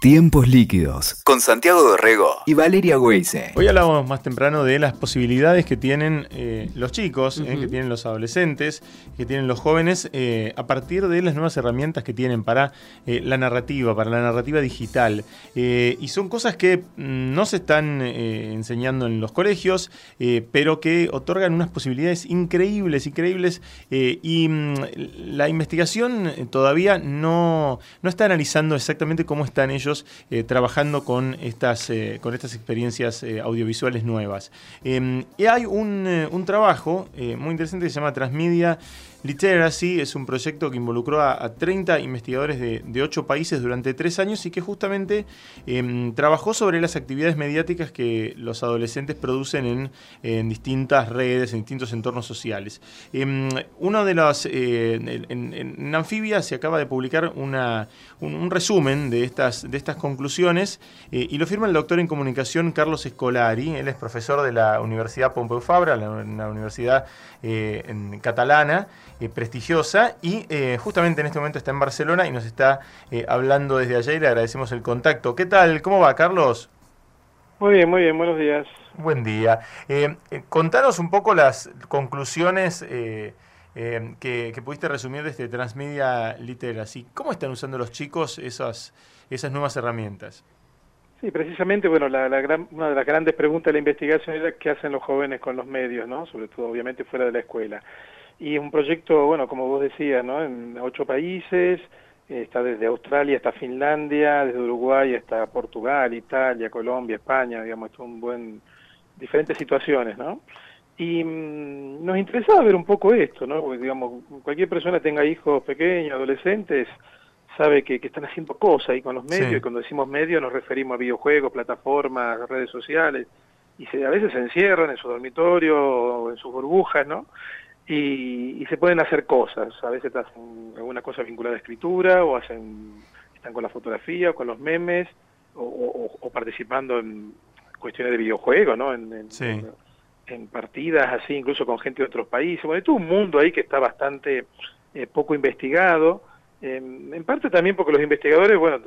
Tiempos líquidos con Santiago Dorrego y Valeria Weise. Hoy hablábamos más temprano de las posibilidades que tienen eh, los chicos, eh, que tienen los adolescentes, que tienen los jóvenes, eh, a partir de las nuevas herramientas que tienen para la narrativa, para la narrativa digital. y son cosas que mm, no se están enseñando en los colegios, pero que otorgan unas posibilidades increíbles, increíbles. y mm, la investigación todavía no, no está analizando exactamente cómo están ellos eh, trabajando con estas, eh, con estas experiencias eh, audiovisuales nuevas. Em, y hay un, un trabajo muy interesante que se llama Transmedia Literacy es un proyecto que involucró a, 30 investigadores de, de, 8 países durante 3 años y que justamente em, trabajó sobre las actividades mediáticas que los adolescentes producen en, distintas redes, en distintos entornos sociales. Em, uno de los, eh, en, Anfibia se acaba de publicar una, un, resumen de estas, de estas conclusiones eh, y lo firma el doctor en comunicación Carlos Escolari. Él es profesor de la Universidad Pompeu Fabra, la, universidad eh, en, catalana. Eh, prestigiosa y eh, justamente en este momento está en Barcelona y nos está eh, hablando desde allá y le agradecemos el contacto. ¿Qué tal? ¿Cómo va, Carlos? Muy bien, muy bien, buenos días. Buen día. contanos un poco las conclusiones que, pudiste resumir de este Transmedia Literacy. ¿Cómo están usando los chicos esas, esas nuevas herramientas? Sí, precisamente, bueno, la, gran, una de las grandes preguntas de la investigación era qué hacen los jóvenes con los medios, ¿no? Sobre todo, obviamente, fuera de la escuela. Y es un proyecto, bueno, como vos decías, ¿no? En ocho países, está desde Australia hasta Finlandia, desde Uruguay hasta Portugal, Italia, Colombia, España, digamos, es un buen, diferentes situaciones, ¿no? Y mm, nos interesaba ver un poco esto, ¿no? Porque, digamos, cualquier persona tenga hijos pequeños, adolescentes, sabe que, están haciendo cosas ahí con los medios, y cuando decimos medios nos referimos a videojuegos, plataformas, redes sociales, y se, a veces se encierran en su dormitorio o en sus burbujas, ¿no? Y, se pueden hacer cosas. A veces hacen alguna cosa vinculada a escritura o hacen están con la fotografía o con los memes o, participando en cuestiones de videojuegos, ¿no? En, en, partidas así, incluso con gente de otros países. Bueno, hay todo un mundo ahí que está bastante eh, poco investigado. Em, en parte también porque los investigadores, bueno,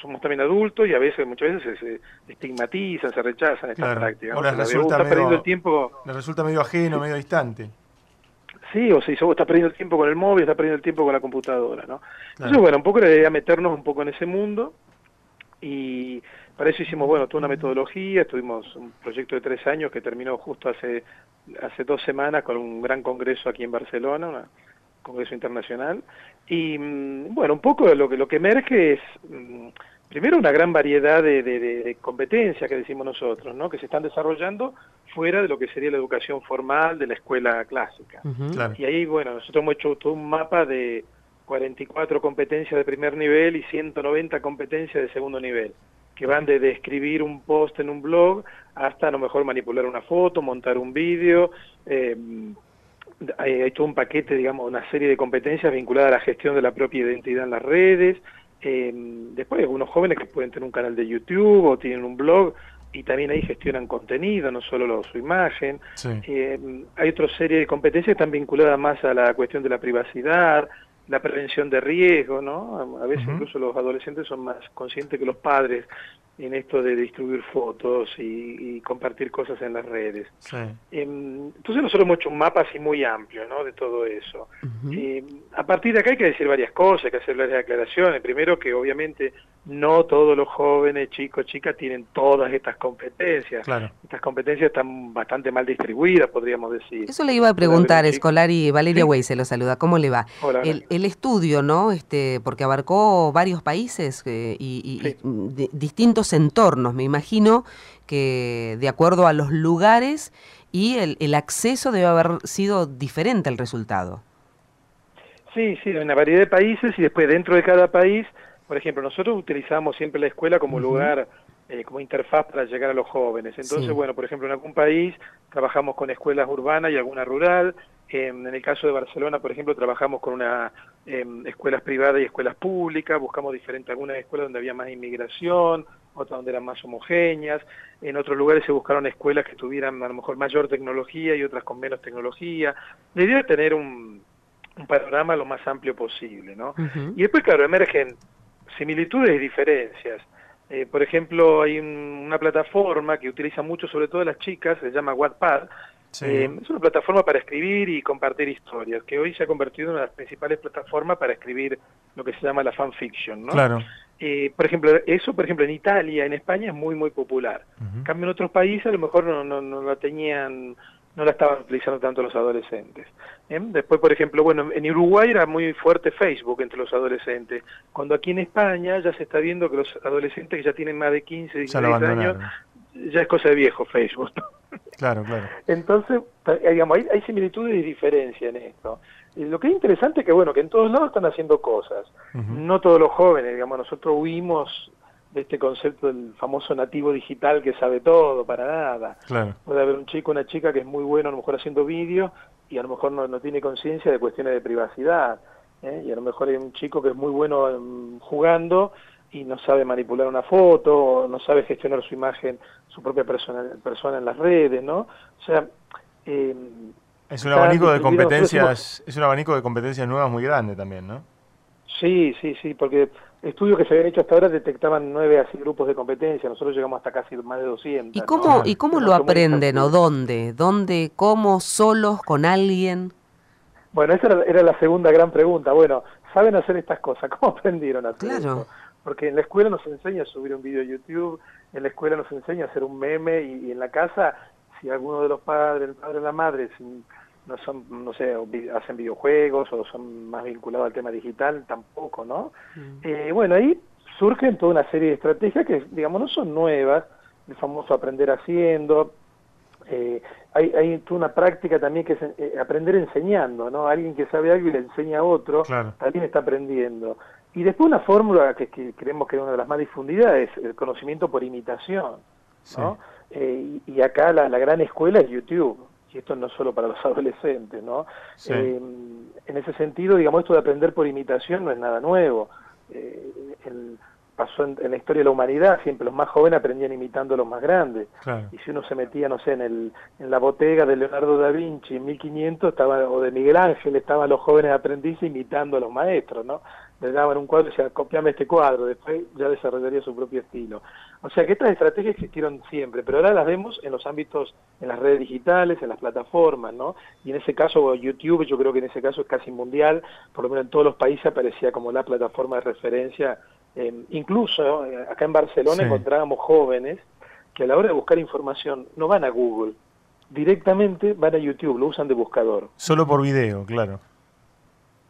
somos también adultos y a veces, muchas veces se, estigmatizan, se rechazan estas prácticas. Ahora resulta, medio, tiempo... les resulta medio ajeno, medio distante. Sí, o si está perdiendo el tiempo con el móvil, está perdiendo el tiempo con la computadora, ¿no? Entonces, bueno, un poco la idea meternos un poco en ese mundo y para eso hicimos, bueno, toda una metodología, tuvimos un proyecto de tres años que terminó justo hace, hace dos semanas con un gran congreso aquí en Barcelona, un congreso internacional, y mm, bueno, un poco lo que, lo que emerge es... Primero una gran variedad de, de, competencias que decimos nosotros, ¿no? que se están desarrollando fuera de lo que sería la educación formal de la escuela clásica. Y ahí, bueno, nosotros hemos hecho todo un mapa de 44 competencias de primer nivel y 190 competencias de segundo nivel, que van desde escribir un post en un blog hasta a lo mejor manipular una foto, montar un vídeo, eh, hay, todo un paquete, digamos, una serie de competencias vinculadas a la gestión de la propia identidad en las redes, eh, después hay algunos jóvenes que pueden tener un canal de YouTube o tienen un blog y también ahí gestionan contenido, no solo su imagen. Eh, hay otra serie de competencias que están vinculadas más a la cuestión de la privacidad, la prevención de riesgo, ¿no? A veces incluso los adolescentes son más conscientes que los padres en esto de distribuir fotos y, compartir cosas en las redes. Em, entonces nosotros hemos hecho un mapa así muy amplio ¿no? de todo eso. Em, a partir de acá hay que decir varias cosas, hay que hacer varias aclaraciones. Primero que obviamente no todos los jóvenes, chicos, chicas, tienen todas estas competencias. Estas competencias están bastante mal distribuidas, podríamos decir. Eso le iba a preguntar, Escolar y Valeria Wey se lo saluda. ¿Cómo le va? el, el, estudio, ¿no? Este, porque abarcó varios países eh, y, distintos entornos. Me imagino que de acuerdo a los lugares y el, el acceso debe haber sido diferente el resultado. Sí, sí, en una variedad de países y después dentro de cada país por ejemplo, nosotros utilizamos siempre la escuela como lugar, eh, como interfaz para llegar a los jóvenes. Entonces, bueno, por ejemplo, en algún país trabajamos con escuelas urbanas y alguna rural. en el caso de Barcelona, por ejemplo, trabajamos con una em, escuelas privadas y escuelas públicas. Buscamos diferentes, algunas escuelas donde había más inmigración, otras donde eran más homogéneas. En otros lugares se buscaron escuelas que tuvieran a lo mejor mayor tecnología y otras con menos tecnología. La idea de tener un, panorama lo más amplio posible, ¿no? Y después, claro, emergen similitudes y diferencias. Eh, por ejemplo, hay una plataforma que utiliza mucho, sobre todo las chicas, se llama Wattpad. Eh, es una plataforma para escribir y compartir historias, que hoy se ha convertido en una de las principales plataformas para escribir lo que se llama la fanfiction, ¿no? Claro. Eh, por ejemplo, eso, por ejemplo, en Italia, en España es muy, muy popular. En cambio, en otros países a lo mejor no, no, no la tenían no la estaban utilizando tanto los adolescentes. ¿eh? Después, por ejemplo, bueno, en Uruguay era muy fuerte Facebook entre los adolescentes, cuando aquí en España ya se está viendo que los adolescentes que ya tienen más de 15, 16 años, ya es cosa de viejo Facebook. Claro, claro. Entonces, digamos, hay, similitudes y diferencias en esto. Y lo que es interesante es que, bueno, que en todos lados están haciendo cosas. No todos los jóvenes, digamos, nosotros huimos de este concepto del famoso nativo digital que sabe todo, para nada. Puede haber un chico, una chica que es muy bueno a lo mejor haciendo vídeos y a lo mejor no, tiene conciencia de cuestiones de privacidad. ¿eh? Y a lo mejor hay un chico que es muy bueno jugando y no sabe manipular una foto, no sabe gestionar su imagen, su propia persona, persona en las redes, ¿no? O sea... Eh, es un abanico de competencias, es un abanico de competencias nuevas muy grande también, ¿no? Sí, sí, sí, porque estudios que se habían hecho hasta ahora detectaban nueve así grupos de competencia, nosotros llegamos hasta casi más de 200. ¿Y cómo, ¿y cómo lo aprenden o dónde? ¿Dónde, cómo, solos, con alguien? Bueno, esa era, la segunda gran pregunta. Bueno, ¿saben hacer estas cosas? ¿Cómo aprendieron a hacer claro. Porque en la escuela nos enseña a subir un video a YouTube, en la escuela nos enseña a hacer un meme y, en la casa, si alguno de los padres, el padre o la madre, no son, no sé, hacen videojuegos o son más vinculados al tema digital, tampoco, ¿no? Mm. Eh, bueno, ahí surgen toda una serie de estrategias que, digamos, no son nuevas, el famoso aprender haciendo, eh, hay, hay toda una práctica también que es eh, aprender enseñando, ¿no? Alguien que sabe algo y le enseña a otro, también está aprendiendo. Y después una fórmula que, creemos que es una de las más difundidas es el conocimiento por imitación, ¿no? y, acá la, la gran escuela es YouTube y esto no es solo para los adolescentes, ¿no? Eh, en ese sentido, digamos, esto de aprender por imitación no es nada nuevo. Eh, pasó en, la historia de la humanidad, siempre los más jóvenes aprendían imitando a los más grandes. Y si uno se metía, no sé, en, el, en la botega de Leonardo da Vinci en 1500, estaba, o de Miguel Ángel, estaban los jóvenes aprendices imitando a los maestros, ¿no? Le daban un cuadro y decían, copiame este cuadro, después ya desarrollaría su propio estilo. O sea que estas estrategias existieron siempre, pero ahora las vemos en los ámbitos, en las redes digitales, en las plataformas, ¿no? Y en ese caso YouTube, yo creo que en ese caso es casi mundial, por lo menos en todos los países aparecía como la plataforma de referencia. incluso eh, acá en Barcelona encontrábamos jóvenes que a la hora de buscar información no van a Google, directamente van a YouTube, lo usan de buscador. Solo por video, claro.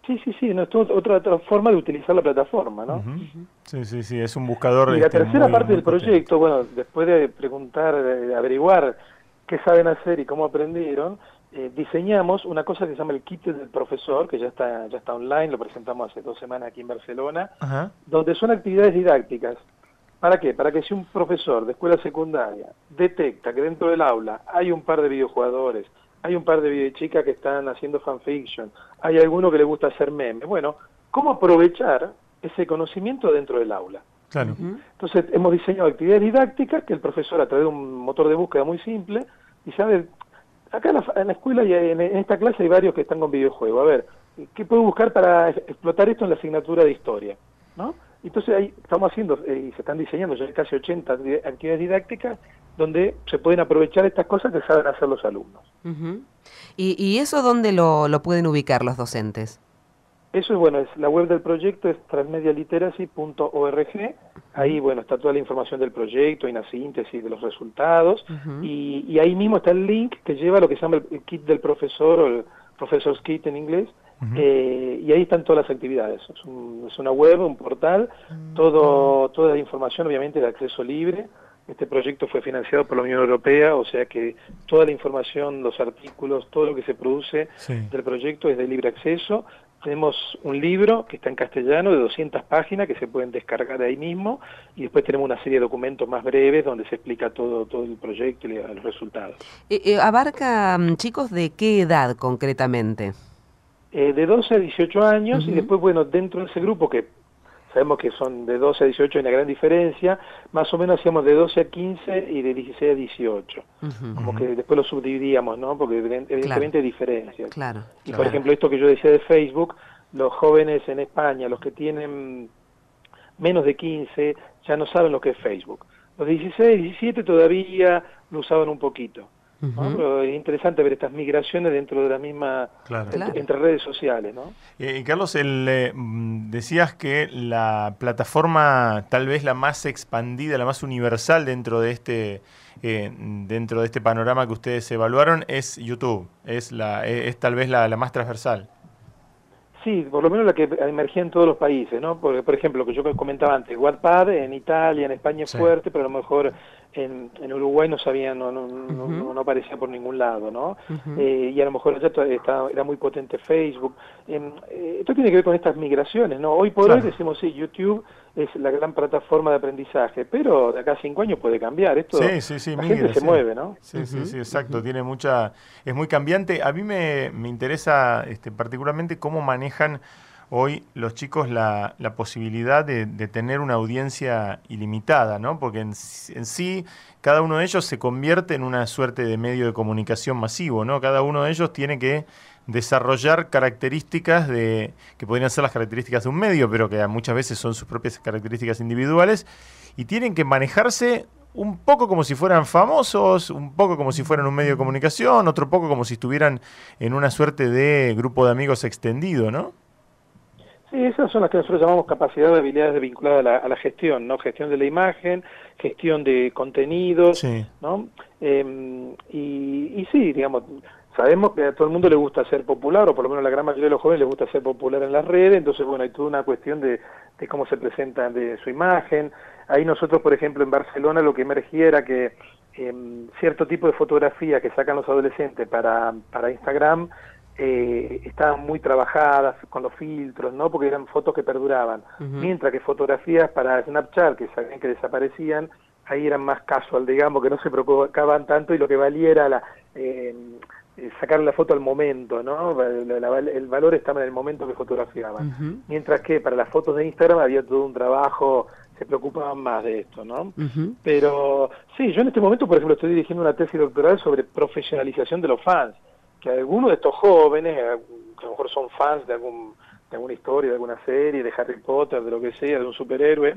Sí, sí, sí, no, es otra, otra forma de utilizar la plataforma, ¿no? Sí, sí, sí, es un buscador. Y la este, tercera parte del proyecto, bueno, después de preguntar, de averiguar qué saben hacer y cómo aprendieron, eh, diseñamos una cosa que se llama el kit del profesor, que ya está, ya está online, lo presentamos hace dos semanas aquí en Barcelona, donde son actividades didácticas. ¿Para qué? Para que si un profesor de escuela secundaria detecta que dentro del aula hay un par de videojugadores, hay un par de chicas que están haciendo fanfiction, hay alguno que le gusta hacer memes. Bueno, ¿cómo aprovechar ese conocimiento dentro del aula? Claro. Entonces hemos diseñado actividades didácticas que el profesor a través de un motor de búsqueda muy simple y sabe, acá en la, escuela y en, esta clase hay varios que están con videojuegos. A ver, ¿qué puedo buscar para explotar esto en la asignatura de historia? ¿No? Entonces ahí estamos haciendo eh, y se están diseñando ya casi 80 actividades didácticas donde se pueden aprovechar estas cosas que saben hacer los alumnos. ¿Y, ¿Y, eso dónde lo, lo, pueden ubicar los docentes? Eso es bueno, es la web del proyecto es transmedialiteracy.org. Ahí bueno está toda la información del proyecto, hay una síntesis de los resultados y, y, ahí mismo está el link que lleva a lo que se llama el kit del profesor o el professor's kit en inglés, eh, y ahí están todas las actividades. Es, una web, un portal, todo, toda la información obviamente de acceso libre. Este proyecto fue financiado por la Unión Europea, o sea que toda la información, los artículos, todo lo que se produce del proyecto es de libre acceso. Tenemos un libro que está en castellano de 200 páginas que se pueden descargar ahí mismo y después tenemos una serie de documentos más breves donde se explica todo, todo el proyecto y los resultados. Eh, eh, ¿Abarca mm, chicos de qué edad concretamente? Eh, de 12 a 18 años y después, bueno, dentro de ese grupo que sabemos que son de 12 a 18 hay una gran diferencia, más o menos hacíamos de 12 a 15 y de 16 a 18. Como que después lo subdividíamos, ¿no? Porque evidentemente hay diferencias. Claro, y por ejemplo, esto que yo decía de Facebook, los jóvenes en España, los que tienen menos de 15 ya no saben lo que es Facebook. Los 16, 17 todavía lo usaban un poquito. Es interesante ver estas migraciones dentro de la misma, entre, redes sociales. ¿no? Eh, Carlos, el, eh, mm, decías que la plataforma tal vez la más expandida, la más universal dentro de este eh, dentro de este panorama que ustedes evaluaron es YouTube, es, la, es, tal vez la, la más transversal. Sí, por lo menos la que emergía en todos los países, ¿no? Porque, por ejemplo, lo que yo comentaba antes, Wattpad en Italia, en España es fuerte, pero a lo mejor en, en Uruguay no sabía, no, no, no, aparecía por ningún lado, ¿no? Eh, y a lo mejor allá está, era muy potente Facebook. Em, eh, esto tiene que ver con estas migraciones, ¿no? Hoy por hoy decimos, sí, YouTube es la gran plataforma de aprendizaje, pero de acá a cinco años puede cambiar. Esto, sí, sí, sí, la gente se mueve, ¿no? Sí, sí, sí, exacto. Tiene mucha, es muy cambiante. A mí me, me interesa este, particularmente cómo manejan hoy los chicos la, posibilidad de, tener una audiencia ilimitada, ¿no? Porque en, sí cada uno de ellos se convierte en una suerte de medio de comunicación masivo, ¿no? Cada uno de ellos tiene que desarrollar características de que podrían ser las características de un medio, pero que muchas veces son sus propias características individuales y tienen que manejarse un poco como si fueran famosos, un poco como si fueran un medio de comunicación, otro poco como si estuvieran en una suerte de grupo de amigos extendido, ¿no? Sí, esas son las que nosotros llamamos capacidad de habilidades vinculadas a la, a la gestión, ¿no? Gestión de la imagen, gestión de contenidos, ¿no? Em, y, y sí, digamos, sabemos que a todo el mundo le gusta ser popular, o por lo menos a la gran mayoría de los jóvenes les gusta ser popular en las redes, entonces, bueno, hay toda una cuestión de, de cómo se presentan de su imagen. Ahí nosotros, por ejemplo, en Barcelona lo que emergía era que em, cierto tipo de fotografía que sacan los adolescentes para, para Instagram eh, estaban muy trabajadas con los filtros, ¿no? Porque eran fotos que perduraban. Mientras que fotografías para Snapchat, que sabían que desaparecían, ahí eran más casual, digamos, que no se preocupaban tanto y lo que valía la... Eh, sacar la foto al momento, ¿no? el valor estaba en el momento que fotografiaban. Mientras que para las fotos de Instagram había todo un trabajo, se preocupaban más de esto, ¿no? Pero sí, yo en este momento, por ejemplo, estoy dirigiendo una tesis doctoral sobre profesionalización de los fans que algunos de estos jóvenes, que a lo mejor son fans de, algún, de alguna historia, de alguna serie, de Harry Potter, de lo que sea, de un superhéroe,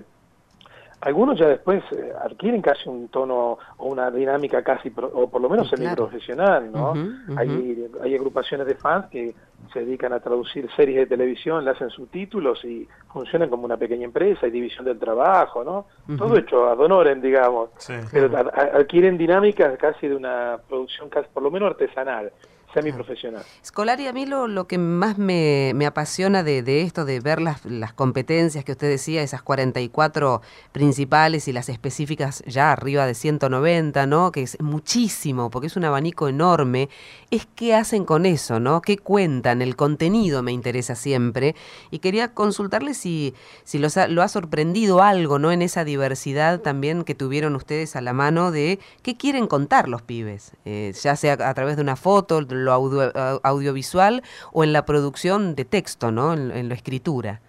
algunos ya después eh, adquieren casi un tono o una dinámica casi, o por lo menos semi-profesional, ¿no? Hay, hay agrupaciones de fans que se dedican a traducir series de televisión, le hacen subtítulos y funcionan como una pequeña empresa, hay división del trabajo, ¿no? Todo hecho a donoren, digamos, pero adquieren dinámicas casi de una producción casi por lo menos artesanal semiprofesional. Escolar, y a mí lo, lo que más me, me apasiona de, de, esto, de ver las, las competencias que usted decía, esas 44 principales y las específicas ya arriba de 190, ¿no? Que es muchísimo, porque es un abanico enorme, es qué hacen con eso, ¿no? ¿Qué cuentan? El contenido me interesa siempre. Y quería consultarle si, si los lo ha sorprendido algo, ¿no? En esa diversidad también que tuvieron ustedes a la mano de qué quieren contar los pibes, eh, ya sea a través de una foto, lo audiovisual o en la producción de texto, ¿no? En, la escritura.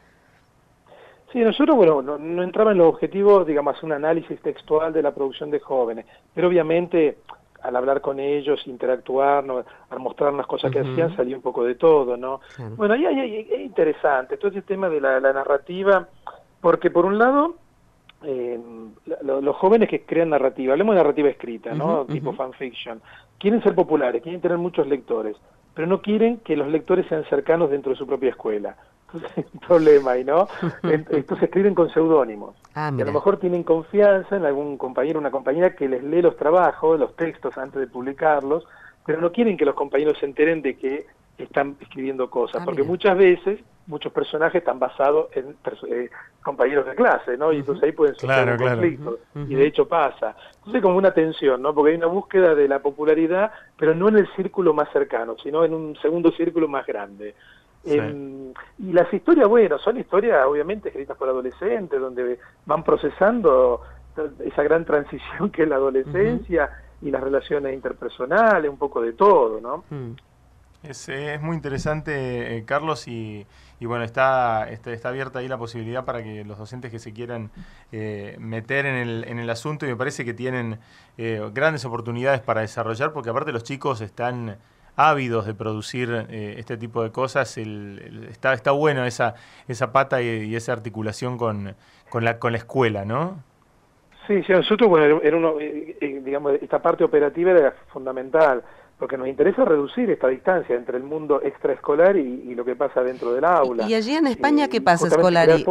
Sí, nosotros, bueno, no, entraba en los objetivos, digamos, un análisis textual de la producción de jóvenes, pero obviamente al hablar con ellos, interactuar, al mostrar las cosas que hacían, salía un poco de todo, ¿no? Bueno, ahí, es interesante todo ese tema de la, narrativa, porque por un lado, eh, los jóvenes que crean narrativa, hablemos de narrativa escrita, ¿no? tipo fanfiction, quieren ser populares, quieren tener muchos lectores, pero no quieren que los lectores sean cercanos dentro de su propia escuela. Entonces hay un problema ahí, ¿no? Entonces escriben con seudónimos. Ah, y a lo mejor tienen confianza en algún compañero o una compañera que les lee los trabajos, los textos antes de publicarlos, pero no quieren que los compañeros se enteren de que están escribiendo cosas, ah, porque muchas veces muchos personajes están basados en eh, compañeros de clase, ¿no? Y entonces ahí pueden suceder conflictos, y de hecho pasa. Entonces como una tensión, ¿no? Porque hay una búsqueda de la popularidad, pero no en el círculo más cercano, sino en un segundo círculo más grande. Em, y las historias, bueno, son historias obviamente escritas por adolescentes, donde van procesando esa gran transición que es la adolescencia y las relaciones interpersonales, un poco de todo, ¿no? Mm. Es, muy interesante, eh, Carlos, y, bueno, está, está, está, abierta ahí la posibilidad para que los docentes que se quieran eh, meter en el, en el asunto, y me parece que tienen eh, grandes oportunidades para desarrollar, porque aparte los chicos están ávidos de producir este tipo de cosas, está, está bueno esa, esa pata y, esa articulación con, con, la, con la escuela, ¿no? Sí, sí, nosotros, bueno, era uno, digamos, esta parte operativa era fundamental porque nos interesa reducir esta distancia entre el mundo extraescolar y, lo que pasa dentro del aula. ¿Y allí en España qué pasa, Escolari?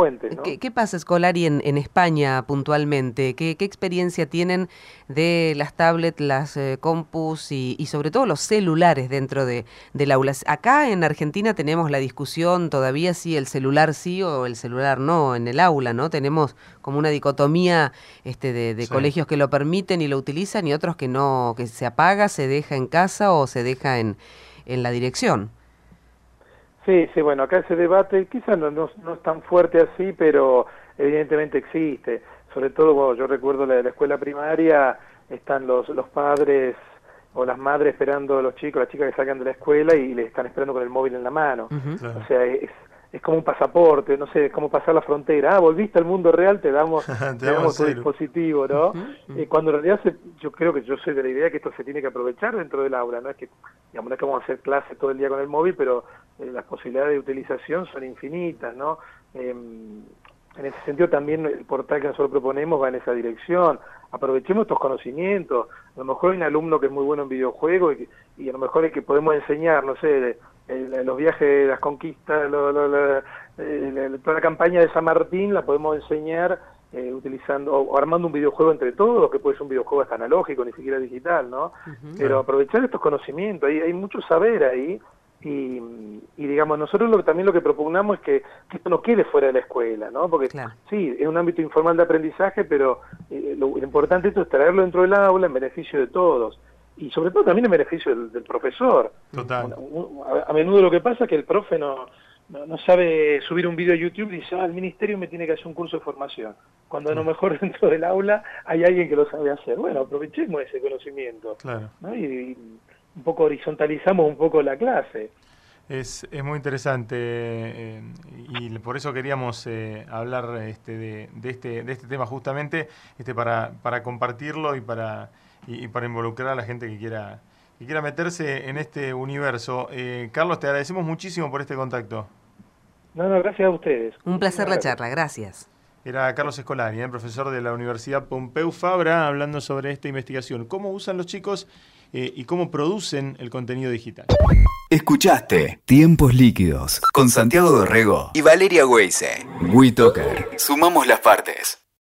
¿Qué, pasa, Escolari, en, en España puntualmente? ¿Qué, ¿Qué, experiencia tienen de las tablets, las eh, compus y, y, sobre todo los celulares dentro de, del aula? Acá en Argentina tenemos la discusión todavía si el celular sí o el celular no en el aula, ¿no? Tenemos como una dicotomía este, de, colegios que lo permiten y lo utilizan y otros que no, que se apaga, se deja en casa o se deja en, en la dirección? Sí, sí, bueno, acá ese debate quizás no, no, es tan fuerte así, pero evidentemente existe. Sobre todo, yo recuerdo la de la escuela primaria, están los, los padres o las madres esperando a los chicos, las chicas que salgan de la escuela y le están esperando con el móvil en la mano. O sea, es, es como un pasaporte, no sé, es como pasar la frontera. Ah, volviste al mundo real, te damos, te, damos tu dispositivo, ¿no? Eh, cuando en realidad yo creo que yo soy de la idea que esto se tiene que aprovechar dentro del aula, no es que, digamos, no es que vamos a hacer clases todo el día con el móvil, pero eh, las posibilidades de utilización son infinitas, ¿no? Em, en ese sentido también el portal que nosotros proponemos va en esa dirección. Aprovechemos estos conocimientos. A lo mejor hay un alumno que es muy bueno en videojuegos y, y a lo mejor es que podemos enseñar, no sé, los viajes, las conquistas, eh, toda la campaña de San Martín la podemos enseñar eh, utilizando o armando un videojuego entre todos, que puede ser un videojuego hasta analógico, ni siquiera digital, ¿no? Pero aprovechar estos conocimientos, hay, hay mucho saber ahí y, digamos, nosotros lo, también lo que propugnamos es que, esto no quede fuera de la escuela, ¿no? Porque sí, es un ámbito informal de aprendizaje, pero eh, lo, importante es traerlo dentro del aula en beneficio de todos y sobre todo también en beneficio del, profesor. Total. A, menudo lo que pasa es que el profe no, no, sabe subir un video a YouTube y dice, ah, el ministerio me tiene que hacer un curso de formación. Cuando a lo mejor dentro del aula hay alguien que lo sabe hacer. Bueno, aprovechemos ese conocimiento. Claro. Y, un poco horizontalizamos un poco la clase. Es, es muy interesante eh, y por eso queríamos eh, hablar este, de, de, este, de este tema justamente este, para, para compartirlo y para y, para involucrar a la gente que quiera, que quiera meterse en este universo. Eh, Carlos, te agradecemos muchísimo por este contacto. No, no, gracias a ustedes. Un placer la charla, gracias. Era Carlos Escolari, eh, profesor de la Universidad Pompeu Fabra, hablando sobre esta investigación. ¿Cómo usan los chicos eh, y cómo producen el contenido digital? Escuchaste Tiempos Líquidos con Santiago Dorrego y Valeria Weise. WeToker. Sumamos las partes.